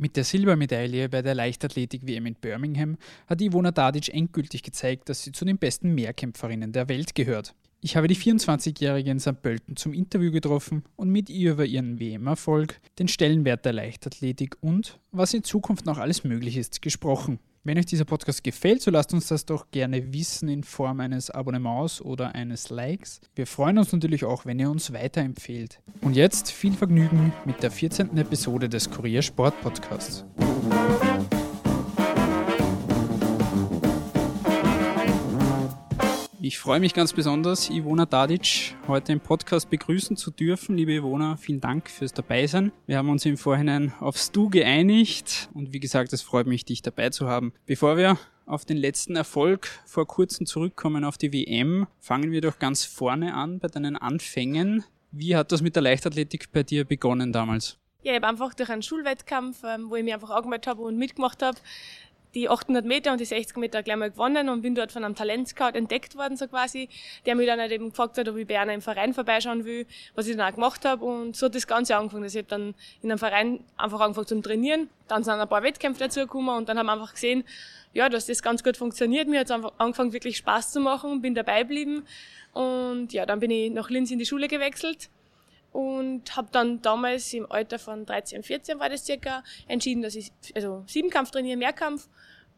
Mit der Silbermedaille bei der Leichtathletik-WM in Birmingham hat Ivona Dadic endgültig gezeigt, dass sie zu den besten Mehrkämpferinnen der Welt gehört. Ich habe die 24-Jährige in St. Pölten zum Interview getroffen und mit ihr über ihren WM-Erfolg, den Stellenwert der Leichtathletik und was in Zukunft noch alles möglich ist, gesprochen. Wenn euch dieser Podcast gefällt, so lasst uns das doch gerne wissen in Form eines Abonnements oder eines Likes. Wir freuen uns natürlich auch, wenn ihr uns weiterempfehlt. Und jetzt viel Vergnügen mit der 14. Episode des Kurier Sport Podcasts. Ich freue mich ganz besonders, Ivona Dadic heute im Podcast begrüßen zu dürfen. Liebe Ivona, vielen Dank fürs Dabeisein. Wir haben uns im Vorhinein aufs Du geeinigt und wie gesagt, es freut mich, dich dabei zu haben. Bevor wir auf den letzten Erfolg vor kurzem zurückkommen auf die WM, fangen wir doch ganz vorne an bei deinen Anfängen. Wie hat das mit der Leichtathletik bei dir begonnen damals? Ja, ich habe einfach durch einen Schulwettkampf, ähm, wo ich mich einfach angemeldet habe und mitgemacht habe, die 800 Meter und die 60 Meter gleich mal gewonnen und bin dort von einem Talentscout entdeckt worden, so quasi, der mir dann halt eben gefragt hat, ob ich bei einer im Verein vorbeischauen will, was ich dann auch gemacht habe und so hat das Ganze angefangen. Also ich habe dann in einem Verein einfach angefangen zum Trainieren, dann sind ein paar Wettkämpfe dazugekommen und dann haben wir einfach gesehen, ja, dass das ganz gut funktioniert. Mir hat es angefangen wirklich Spaß zu machen, bin dabei geblieben und ja, dann bin ich nach Linz in die Schule gewechselt und habe dann damals im Alter von 13, 14 war das circa entschieden, dass ich also Siebenkampf trainiere, Mehrkampf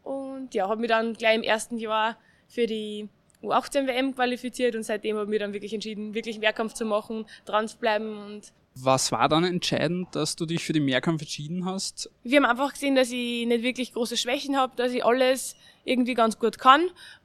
und ja, habe mich dann gleich im ersten Jahr für die U18 WM qualifiziert und seitdem habe ich mich dann wirklich entschieden, wirklich Mehrkampf zu machen, dran zu bleiben und was war dann entscheidend, dass du dich für den Mehrkampf entschieden hast? Wir haben einfach gesehen, dass ich nicht wirklich große Schwächen habe, dass ich alles irgendwie ganz gut kann.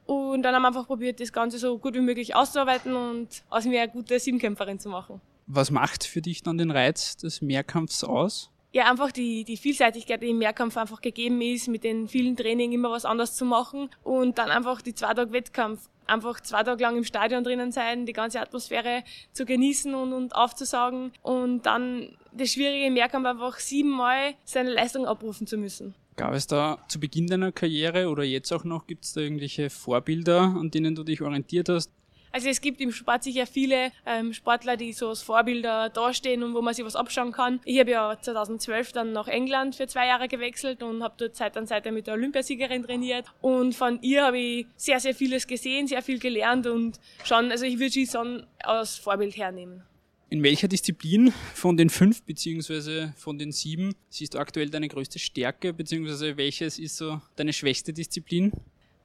Und dann haben wir einfach probiert, das Ganze so gut wie möglich auszuarbeiten und aus mir eine gute Siebenkämpferin zu machen. Was macht für dich dann den Reiz des Mehrkampfs aus? Ja, einfach die, die Vielseitigkeit, die im Mehrkampf einfach gegeben ist, mit den vielen Training immer was anderes zu machen und dann einfach die zwei Tage Wettkampf einfach zwei Tage lang im Stadion drinnen sein, die ganze Atmosphäre zu genießen und, und aufzusaugen und dann das Schwierige Mehrkampf einfach siebenmal seine Leistung abrufen zu müssen. Gab es da zu Beginn deiner Karriere oder jetzt auch noch, gibt es da irgendwelche Vorbilder, an denen du dich orientiert hast? Also es gibt im Sport sicher viele ähm, Sportler, die so als Vorbilder dastehen und wo man sich was abschauen kann. Ich habe ja 2012 dann nach England für zwei Jahre gewechselt und habe dort Zeit an Seite mit der Olympiasiegerin trainiert. Und von ihr habe ich sehr, sehr vieles gesehen, sehr viel gelernt und schon, also ich würde sie so als Vorbild hernehmen. In welcher Disziplin von den fünf beziehungsweise von den sieben siehst du aktuell deine größte Stärke beziehungsweise welches ist so deine schwächste Disziplin?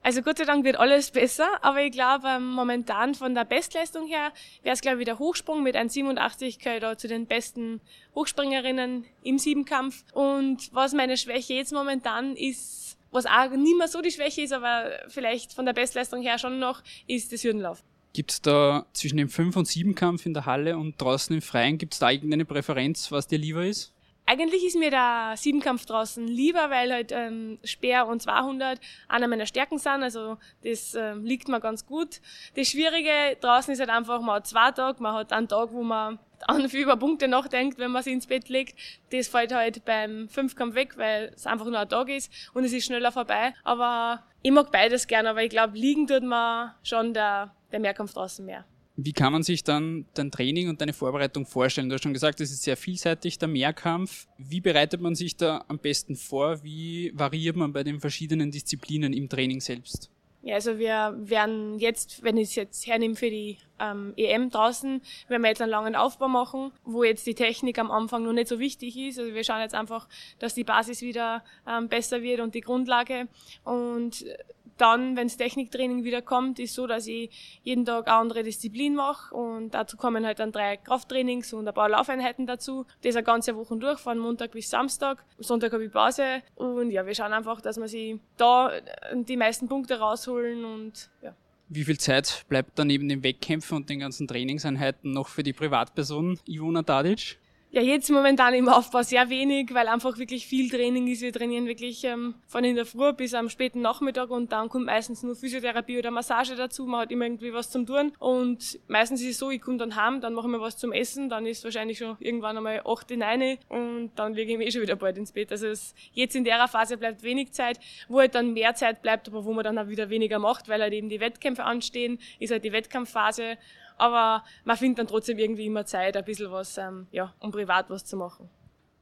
Also Gott sei Dank wird alles besser, aber ich glaube, ähm, momentan von der Bestleistung her wäre es, glaube ich, der Hochsprung mit 1,87 gehört zu den besten Hochspringerinnen im Siebenkampf. Und was meine Schwäche jetzt momentan ist, was auch nicht mehr so die Schwäche ist, aber vielleicht von der Bestleistung her schon noch, ist das Hürdenlauf. Gibt es da zwischen dem Fünf- und Siebenkampf in der Halle und draußen im Freien, gibt es da irgendeine Präferenz, was dir lieber ist? Eigentlich ist mir der Siebenkampf draußen lieber, weil halt ähm, Speer und 200 einer meiner Stärken sind. Also das ähm, liegt mir ganz gut. Das Schwierige draußen ist halt einfach, man hat zwei Tage, man hat einen Tag, wo man an viel über Punkte nachdenkt, wenn man sich ins Bett legt. Das fällt halt beim Fünfkampf weg, weil es einfach nur ein Tag ist und es ist schneller vorbei. Aber ich mag beides gerne, aber ich glaube, liegen tut man schon der, der Mehrkampf draußen mehr. Wie kann man sich dann dein Training und deine Vorbereitung vorstellen? Du hast schon gesagt, es ist sehr vielseitig, der Mehrkampf. Wie bereitet man sich da am besten vor? Wie variiert man bei den verschiedenen Disziplinen im Training selbst? Ja, also wir werden jetzt, wenn ich es jetzt hernehme für die ähm, EM draußen, werden wir jetzt einen langen Aufbau machen, wo jetzt die Technik am Anfang noch nicht so wichtig ist. Also wir schauen jetzt einfach, dass die Basis wieder ähm, besser wird und die Grundlage. Und dann, wenn das Techniktraining wieder kommt, ist so, dass ich jeden Tag eine andere Disziplin mache und dazu kommen halt dann drei Krafttrainings und ein paar Laufeinheiten dazu. Das eine ganze Woche durch, von Montag bis Samstag. Sonntag habe ich Pause und ja, wir schauen einfach, dass wir sie da die meisten Punkte rausholen und ja. Wie viel Zeit bleibt dann neben den Wettkämpfen und den ganzen Trainingseinheiten noch für die Privatperson Ivona Tadic? Ja, jetzt momentan im Aufbau sehr wenig, weil einfach wirklich viel Training ist. Wir trainieren wirklich ähm, von in der Früh bis am späten Nachmittag und dann kommt meistens nur Physiotherapie oder Massage dazu. Man hat immer irgendwie was zum tun und meistens ist es so, ich komme dann heim, dann machen wir was zum Essen, dann ist wahrscheinlich schon irgendwann einmal 8, 9 und dann ich mich eh schon wieder bald ins Bett. Also es, jetzt in der Phase bleibt wenig Zeit, wo halt dann mehr Zeit bleibt, aber wo man dann auch wieder weniger macht, weil halt eben die Wettkämpfe anstehen, ist halt die Wettkampfphase aber man findet dann trotzdem irgendwie immer Zeit, ein bisschen was, ähm, ja, um privat was zu machen.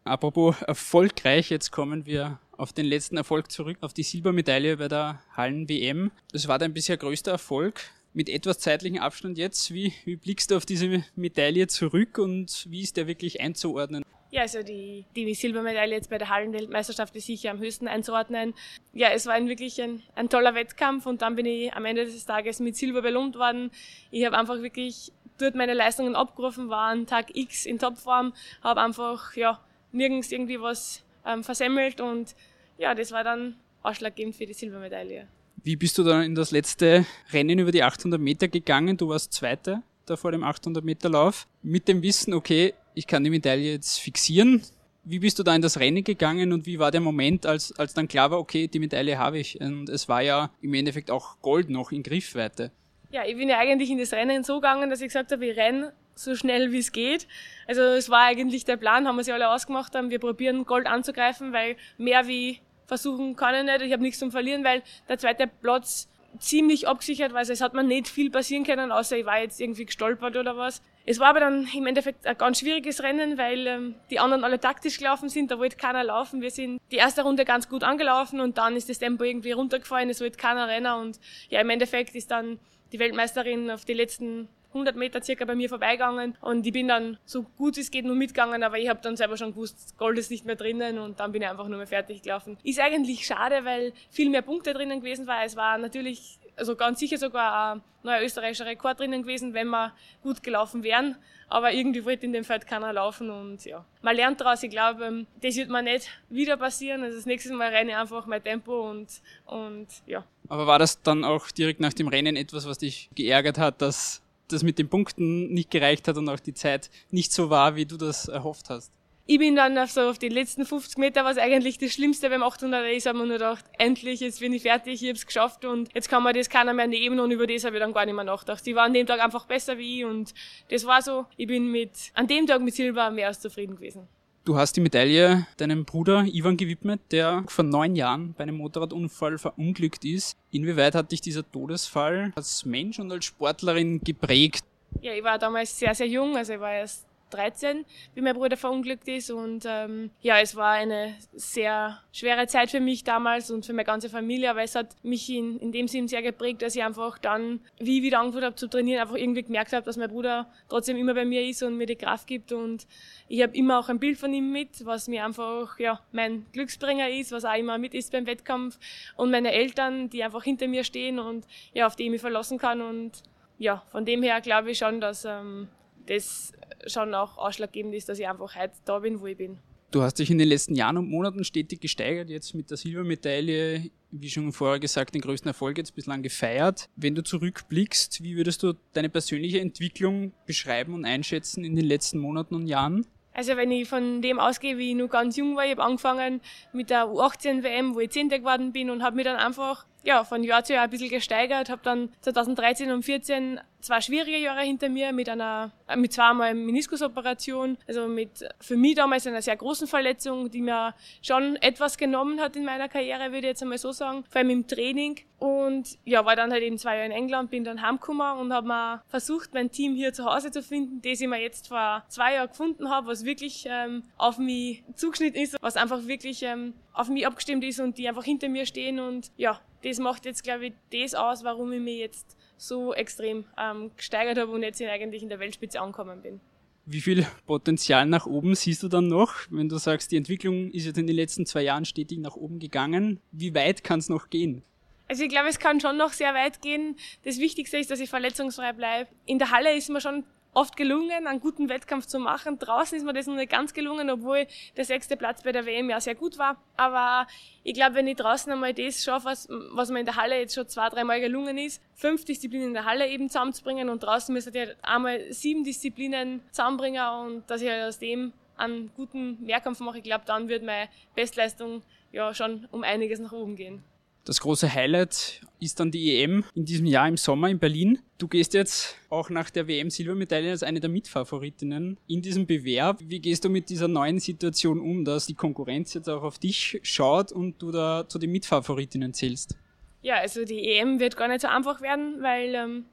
Apropos erfolgreich, jetzt kommen wir auf den letzten Erfolg zurück, auf die Silbermedaille bei der Hallen-WM. Das war dein bisher größter Erfolg. Mit etwas zeitlichem Abstand jetzt, wie, wie blickst du auf diese Medaille zurück und wie ist der wirklich einzuordnen? Ja, also die, die Silbermedaille jetzt bei der Hallenweltmeisterschaft ist sicher am höchsten einzuordnen. Ja, es war ein wirklich ein, ein toller Wettkampf und dann bin ich am Ende des Tages mit Silber belohnt worden. Ich habe einfach wirklich dort meine Leistungen abgerufen, war an Tag X in Topform, habe einfach ja nirgends irgendwie was ähm, versemmelt und ja, das war dann ausschlaggebend für die Silbermedaille. Wie bist du dann in das letzte Rennen über die 800 Meter gegangen? Du warst Zweiter da vor dem 800 Meter Lauf. Mit dem Wissen, okay, ich kann die Medaille jetzt fixieren. Wie bist du da in das Rennen gegangen und wie war der Moment, als, als dann klar war, okay, die Medaille habe ich? Und es war ja im Endeffekt auch Gold noch in Griffweite. Ja, ich bin ja eigentlich in das Rennen so gegangen, dass ich gesagt habe, ich renne so schnell wie es geht. Also es war eigentlich der Plan, haben wir sich alle ausgemacht haben, wir probieren Gold anzugreifen, weil mehr wie versuchen kann ich nicht. Ich habe nichts zum Verlieren, weil der zweite Platz ziemlich abgesichert war. Also es hat mir nicht viel passieren können, außer ich war jetzt irgendwie gestolpert oder was. Es war aber dann im Endeffekt ein ganz schwieriges Rennen, weil ähm, die anderen alle taktisch gelaufen sind. Da wollte keiner laufen. Wir sind die erste Runde ganz gut angelaufen und dann ist das Tempo irgendwie runtergefallen. Es wollte keiner rennen und ja, im Endeffekt ist dann die Weltmeisterin auf die letzten 100 Meter circa bei mir vorbeigegangen und ich bin dann so gut es geht nur mitgegangen, aber ich habe dann selber schon gewusst, Gold ist nicht mehr drinnen und dann bin ich einfach nur mehr fertig gelaufen. Ist eigentlich schade, weil viel mehr Punkte drinnen gewesen war. Es war natürlich, also ganz sicher sogar ein neuer österreichischer Rekord drinnen gewesen, wenn wir gut gelaufen wären. Aber irgendwie wollte in dem Feld keiner laufen und ja. Man lernt daraus, ich glaube, das wird mir nicht wieder passieren. Also das nächste Mal renne ich einfach mein Tempo und, und ja. Aber war das dann auch direkt nach dem Rennen etwas, was dich geärgert hat, dass das mit den Punkten nicht gereicht hat und auch die Zeit nicht so war, wie du das erhofft hast. Ich bin dann auf so auf die letzten 50 Meter, was eigentlich das Schlimmste beim 800 ist, habe mir nur gedacht, endlich, jetzt bin ich fertig, ich habe es geschafft und jetzt kann man das keiner mehr nehmen und über das habe ich dann gar nicht mehr nachgedacht. Die war an dem Tag einfach besser wie ich und das war so, ich bin mit, an dem Tag mit Silber mehr als zufrieden gewesen. Du hast die Medaille deinem Bruder Ivan gewidmet, der vor neun Jahren bei einem Motorradunfall verunglückt ist. Inwieweit hat dich dieser Todesfall als Mensch und als Sportlerin geprägt? Ja, ich war damals sehr, sehr jung, also ich war erst 13, wie mein Bruder verunglückt ist. Und ähm, ja, es war eine sehr schwere Zeit für mich damals und für meine ganze Familie, aber es hat mich in, in dem Sinn sehr geprägt, dass ich einfach dann, wie ich wieder angefangen habe zu trainieren, einfach irgendwie gemerkt habe, dass mein Bruder trotzdem immer bei mir ist und mir die Kraft gibt. Und ich habe immer auch ein Bild von ihm mit, was mir einfach ja, mein Glücksbringer ist, was auch immer mit ist beim Wettkampf. Und meine Eltern, die einfach hinter mir stehen und ja, auf die ich mich verlassen kann. Und ja, von dem her glaube ich schon, dass ähm, das schon auch ausschlaggebend ist, dass ich einfach heute da bin, wo ich bin. Du hast dich in den letzten Jahren und Monaten stetig gesteigert, jetzt mit der Silbermedaille, wie schon vorher gesagt, den größten Erfolg jetzt bislang gefeiert. Wenn du zurückblickst, wie würdest du deine persönliche Entwicklung beschreiben und einschätzen in den letzten Monaten und Jahren? Also wenn ich von dem ausgehe, wie ich noch ganz jung war, ich habe angefangen mit der U18 WM, wo ich Zehnte geworden bin und habe mich dann einfach ja, von Jahr zu Jahr ein bisschen gesteigert, habe dann 2013 und 2014 zwei schwierige Jahre hinter mir mit einer, mit zweimal Meniskusoperation, also mit für mich damals einer sehr großen Verletzung, die mir schon etwas genommen hat in meiner Karriere, würde ich jetzt einmal so sagen, vor allem im Training. Und ja, war dann halt eben zwei Jahre in England, bin dann heimgekommen und habe mal versucht, mein Team hier zu Hause zu finden, das ich mir jetzt vor zwei Jahren gefunden habe, was wirklich ähm, auf mich zugeschnitten ist, was einfach wirklich ähm, auf mich abgestimmt ist und die einfach hinter mir stehen. Und ja, das macht jetzt, glaube ich, das aus, warum ich mich jetzt so extrem ähm, gesteigert habe und jetzt eigentlich in der Weltspitze angekommen bin. Wie viel Potenzial nach oben siehst du dann noch, wenn du sagst, die Entwicklung ist jetzt in den letzten zwei Jahren stetig nach oben gegangen? Wie weit kann es noch gehen? Also ich glaube, es kann schon noch sehr weit gehen. Das Wichtigste ist, dass ich verletzungsfrei bleibe. In der Halle ist mir schon oft gelungen, einen guten Wettkampf zu machen. Draußen ist mir das noch nicht ganz gelungen, obwohl der sechste Platz bei der WM ja sehr gut war. Aber ich glaube, wenn ich draußen einmal das schaffe, was, was mir in der Halle jetzt schon zwei, dreimal gelungen ist, fünf Disziplinen in der Halle eben zusammenzubringen und draußen müsste ich einmal sieben Disziplinen zusammenbringen und dass ich halt aus dem einen guten Mehrkampf mache, ich glaube, dann wird meine Bestleistung ja schon um einiges nach oben gehen. Das große Highlight ist dann die EM in diesem Jahr im Sommer in Berlin. Du gehst jetzt auch nach der WM-Silbermedaille als eine der Mitfavoritinnen in diesem Bewerb. Wie gehst du mit dieser neuen Situation um, dass die Konkurrenz jetzt auch auf dich schaut und du da zu den Mitfavoritinnen zählst? Ja, also die EM wird gar nicht so einfach werden, weil ähm,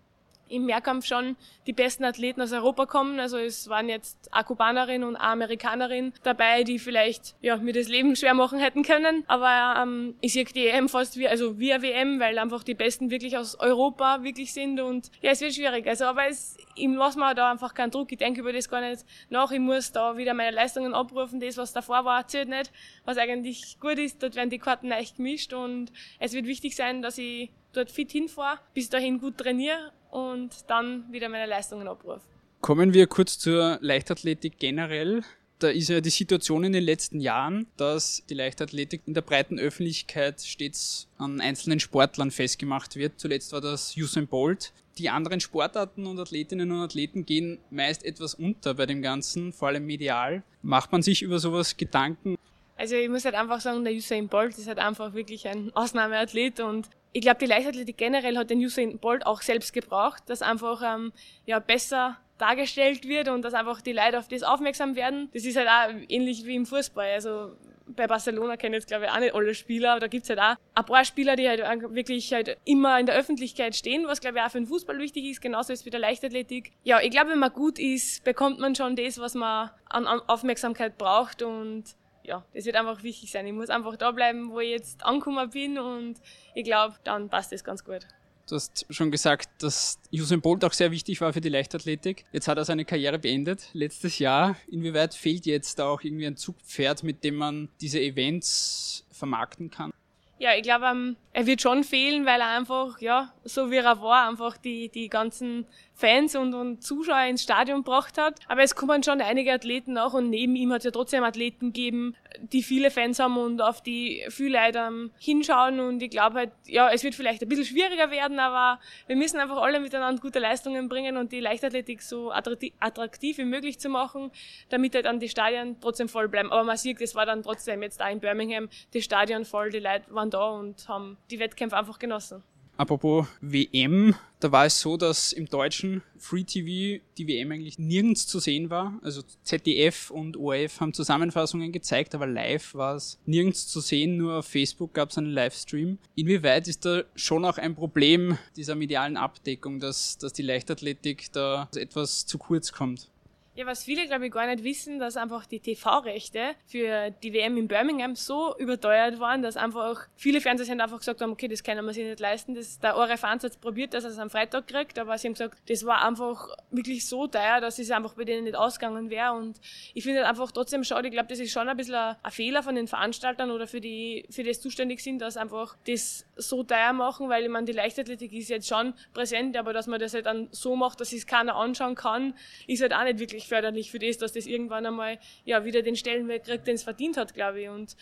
im Mehrkampf schon die besten Athleten aus Europa kommen. Also es waren jetzt eine Kubanerin und eine Amerikanerin dabei, die vielleicht ja, mir das Leben schwer machen hätten können. Aber ähm, ich sehe die EM fast wie, also wie eine WM, weil einfach die Besten wirklich aus Europa wirklich sind. Und ja, es wird schwierig. Also aber es, ich lasse mir da einfach keinen Druck. Ich denke über das gar nicht nach. Ich muss da wieder meine Leistungen abrufen. Das, was davor war, zählt nicht. Was eigentlich gut ist, dort werden die Karten leicht gemischt. Und es wird wichtig sein, dass ich dort fit hinfahre, bis dahin gut trainiere und dann wieder meine Leistungen abrufe. Kommen wir kurz zur Leichtathletik generell. Da ist ja die Situation in den letzten Jahren, dass die Leichtathletik in der breiten Öffentlichkeit stets an einzelnen Sportlern festgemacht wird. Zuletzt war das Usain Bolt. Die anderen Sportarten und Athletinnen und Athleten gehen meist etwas unter bei dem Ganzen, vor allem medial. Macht man sich über sowas Gedanken? Also ich muss halt einfach sagen, der Usain Bolt ist halt einfach wirklich ein Ausnahmeathlet und ich glaube, die Leichtathletik generell hat den Usain Bolt auch selbst gebraucht, dass einfach ähm, ja, besser dargestellt wird und dass einfach die Leute auf das aufmerksam werden. Das ist halt auch ähnlich wie im Fußball. Also bei Barcelona kennen jetzt glaube ich auch nicht alle Spieler, aber da gibt's halt auch ein paar Spieler, die halt wirklich halt immer in der Öffentlichkeit stehen, was glaube ich auch für den Fußball wichtig ist, genauso ist wie der Leichtathletik. Ja, ich glaube, wenn man gut ist, bekommt man schon das, was man an Aufmerksamkeit braucht und ja, das wird einfach wichtig sein. Ich muss einfach da bleiben, wo ich jetzt angekommen bin und ich glaube, dann passt das ganz gut. Du hast schon gesagt, dass Usain Bolt auch sehr wichtig war für die Leichtathletik. Jetzt hat er seine Karriere beendet, letztes Jahr. Inwieweit fehlt jetzt da auch irgendwie ein Zugpferd, mit dem man diese Events vermarkten kann? Ja, ich glaube, ähm, er wird schon fehlen, weil er einfach, ja, so wie er war, einfach die, die ganzen Fans und, und Zuschauer ins Stadion gebracht hat. Aber es kommen schon einige Athleten auch und neben ihm hat es ja trotzdem Athleten gegeben, die viele Fans haben und auf die viele Leute hinschauen. Und ich glaube halt, ja, es wird vielleicht ein bisschen schwieriger werden, aber wir müssen einfach alle miteinander gute Leistungen bringen und die Leichtathletik so attraktiv wie möglich zu machen, damit halt dann die Stadien trotzdem voll bleiben. Aber man sieht, es war dann trotzdem jetzt da in Birmingham die Stadion voll, die Leute waren da und haben die Wettkämpfe einfach genossen. Apropos WM, da war es so, dass im deutschen Free TV die WM eigentlich nirgends zu sehen war. Also ZDF und ORF haben Zusammenfassungen gezeigt, aber live war es nirgends zu sehen, nur auf Facebook gab es einen Livestream. Inwieweit ist da schon auch ein Problem dieser medialen Abdeckung, dass, dass die Leichtathletik da etwas zu kurz kommt? Ja, was viele, glaube ich, gar nicht wissen, dass einfach die TV-Rechte für die WM in Birmingham so überteuert waren, dass einfach viele Fernsehsender einfach gesagt haben, okay, das können wir sich nicht leisten. Das, der ORF Ansatz probiert, dass er es am Freitag kriegt, aber sie haben gesagt, das war einfach wirklich so teuer, dass es einfach bei denen nicht ausgegangen wäre. Und ich finde halt einfach trotzdem schade, ich glaube, das ist schon ein bisschen ein, ein, Fehler von den Veranstaltern oder für die, für das zuständig sind, dass einfach das so teuer machen, weil ich meine, die Leichtathletik ist jetzt schon präsent, aber dass man das halt dann so macht, dass es keiner anschauen kann, ist halt auch nicht wirklich förderlich für das, dass das irgendwann einmal ja wieder den Stellenwert kriegt, den es verdient hat, glaube ich. Und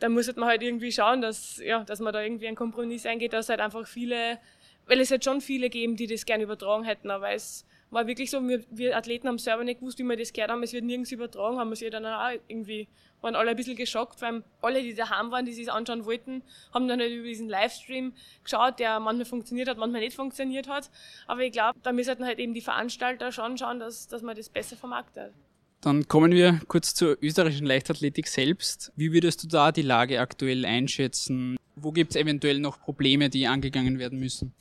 da muss man halt irgendwie schauen, dass, ja, dass man da irgendwie einen Kompromiss eingeht, dass halt einfach viele, weil es halt schon viele geben, die das gerne übertragen hätten, aber es war wirklich so, wir, wir Athleten haben selber nicht gewusst, wie wir das gehört haben, es wird nirgends übertragen, haben wir sich dann auch irgendwie, waren alle ein bisschen geschockt, weil alle, die daheim waren, die sich anschauen wollten, haben dann halt über diesen Livestream geschaut, der manchmal funktioniert hat, manchmal nicht funktioniert hat. Aber ich glaube, da müssen halt eben die Veranstalter schon schauen, dass, dass man das besser vermarktet. Dann kommen wir kurz zur österreichischen Leichtathletik selbst. Wie würdest du da die Lage aktuell einschätzen? Wo gibt es eventuell noch Probleme, die angegangen werden müssen?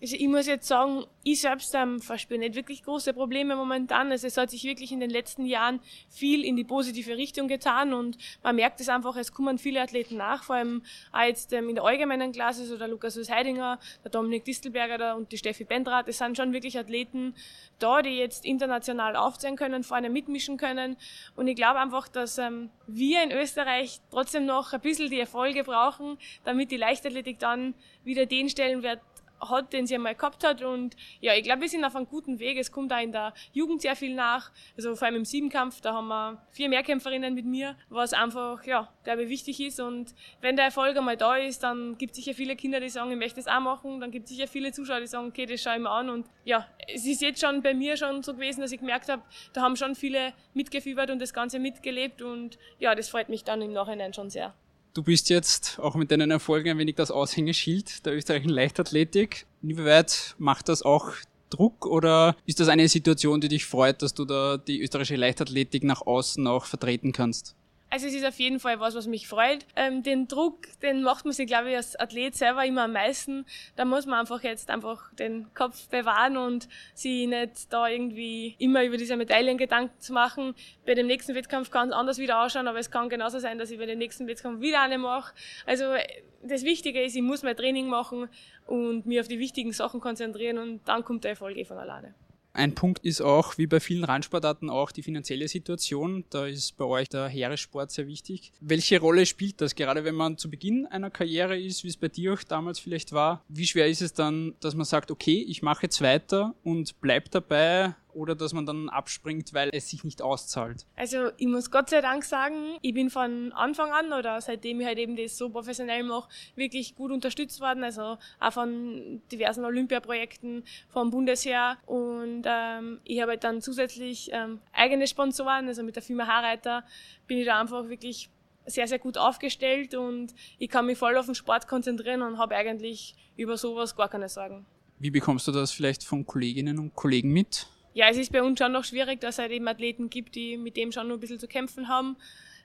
Also ich muss jetzt sagen, ich selbst ähm, verspüre nicht wirklich große Probleme momentan. Also es hat sich wirklich in den letzten Jahren viel in die positive Richtung getan und man merkt es einfach, es kommen viele Athleten nach, vor allem auch jetzt ähm, in der allgemeinen Klasse, so der Lukas Heidinger, der Dominik Distelberger der, und die Steffi Bendrath, es sind schon wirklich Athleten da, die jetzt international aufzeigen können, vorne mitmischen können und ich glaube einfach, dass ähm, wir in Österreich trotzdem noch ein bisschen die Erfolge brauchen, damit die Leichtathletik dann wieder den Stellenwert hat, den sie einmal gehabt hat. Und ja, ich glaube, wir sind auf einem guten Weg. Es kommt auch in der Jugend sehr viel nach. Also vor allem im Siebenkampf, da haben wir vier Mehrkämpferinnen mit mir, was einfach, ja, glaube ich, wichtig ist. Und wenn der Erfolg einmal da ist, dann gibt es sicher viele Kinder, die sagen, ich möchte das auch machen. Dann gibt es sicher viele Zuschauer, die sagen, okay, das schaue ich mir an. Und ja, es ist jetzt schon bei mir schon so gewesen, dass ich gemerkt habe, da haben schon viele mitgefiebert und das Ganze mitgelebt. Und ja, das freut mich dann im Nachhinein schon sehr. Du bist jetzt auch mit deinen Erfolgen ein wenig das Aushängeschild der österreichischen Leichtathletik. Inwieweit macht das auch Druck oder ist das eine Situation, die dich freut, dass du da die österreichische Leichtathletik nach außen auch vertreten kannst? Also es ist auf jeden Fall was, was mich freut. Ähm, den Druck, den macht man sich, glaube ich, als Athlet selber immer am meisten. Da muss man einfach jetzt einfach den Kopf bewahren und sich nicht da irgendwie immer über diese Medaillen Gedanken zu machen. Bei dem nächsten Wettkampf kann es anders wieder ausschauen, aber es kann genauso sein, dass ich bei dem nächsten Wettkampf wieder eine mache. Also das Wichtige ist, ich muss mein Training machen und mich auf die wichtigen Sachen konzentrieren und dann kommt der Erfolg eh von alleine. Ein Punkt ist auch, wie bei vielen Randsportarten, auch die finanzielle Situation. Da ist bei euch der Heeresport sehr wichtig. Welche Rolle spielt das, gerade wenn man zu Beginn einer Karriere ist, wie es bei dir auch damals vielleicht war? Wie schwer ist es dann, dass man sagt, okay, ich mache jetzt weiter und bleib dabei oder dass man dann abspringt, weil es sich nicht auszahlt? Also ich muss Gott sei Dank sagen, ich bin von Anfang an oder seitdem ich halt eben das so professionell mache, wirklich gut unterstützt worden. Also auch von diversen Olympiaprojekten vom Bundesheer und ähm, ich habe halt dann zusätzlich ähm, eigene Sponsoren, also mit der Firma Haarreiter bin ich da einfach wirklich sehr, sehr gut aufgestellt und ich kann mich voll auf den Sport konzentrieren und habe eigentlich über sowas gar keine Sorgen. Wie bekommst du das vielleicht von Kolleginnen und Kollegen mit? Ja, es ist bei uns schon noch schwierig, dass es halt eben Athleten gibt, die mit dem schon noch ein bisschen zu kämpfen haben.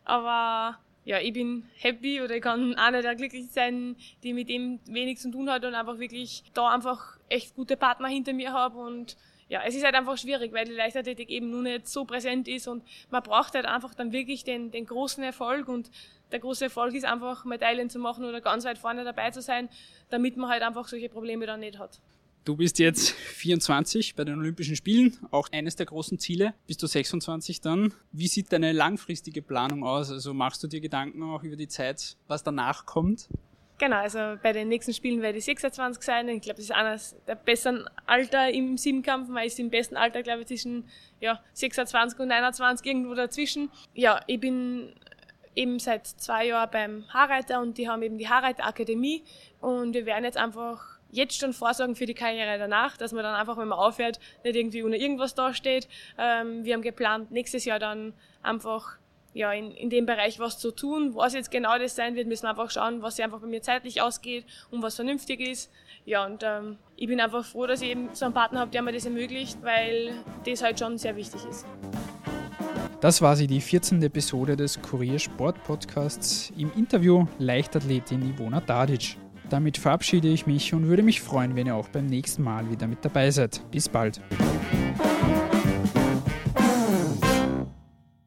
Aber ja, ich bin happy oder ich kann einer der glücklich sein, die mit dem wenig zu tun hat und einfach wirklich da einfach echt gute Partner hinter mir habe und ja, es ist halt einfach schwierig, weil die Leichtathletik eben nur nicht so präsent ist und man braucht halt einfach dann wirklich den, den großen Erfolg und der große Erfolg ist einfach Medaillen zu machen oder ganz weit vorne dabei zu sein, damit man halt einfach solche Probleme dann nicht hat. Du bist jetzt 24 bei den Olympischen Spielen, auch eines der großen Ziele. Bist du 26 dann? Wie sieht deine langfristige Planung aus? Also machst du dir Gedanken auch über die Zeit, was danach kommt? Genau, also bei den nächsten Spielen werde ich 26 sein. Ich glaube, das ist eines der besseren Alter im Siebenkampf. Man ist im besten Alter, glaube ich, zwischen ja, 26 und 21, irgendwo dazwischen. Ja, ich bin eben seit zwei Jahren beim Haarreiter und die haben eben die Haarreiterakademie und wir werden jetzt einfach jetzt schon vorsorgen für die Karriere danach, dass man dann einfach, wenn man aufhört, nicht irgendwie ohne irgendwas dasteht. Ähm, wir haben geplant, nächstes Jahr dann einfach ja, in, in dem Bereich was zu tun. Was jetzt genau das sein wird, müssen wir einfach schauen, was sich einfach bei mir zeitlich ausgeht und was vernünftig ist. Ja, und ähm, ich bin einfach froh, dass ich eben so einen Partner habe, der mir das ermöglicht, weil das halt schon sehr wichtig ist. Das war sie, die 14. Episode des Kurier Sport Podcasts im Interview Leichtathletin Ivona Dadic. Damit verabschiede ich mich und würde mich freuen, wenn ihr auch beim nächsten Mal wieder mit dabei seid. Bis bald.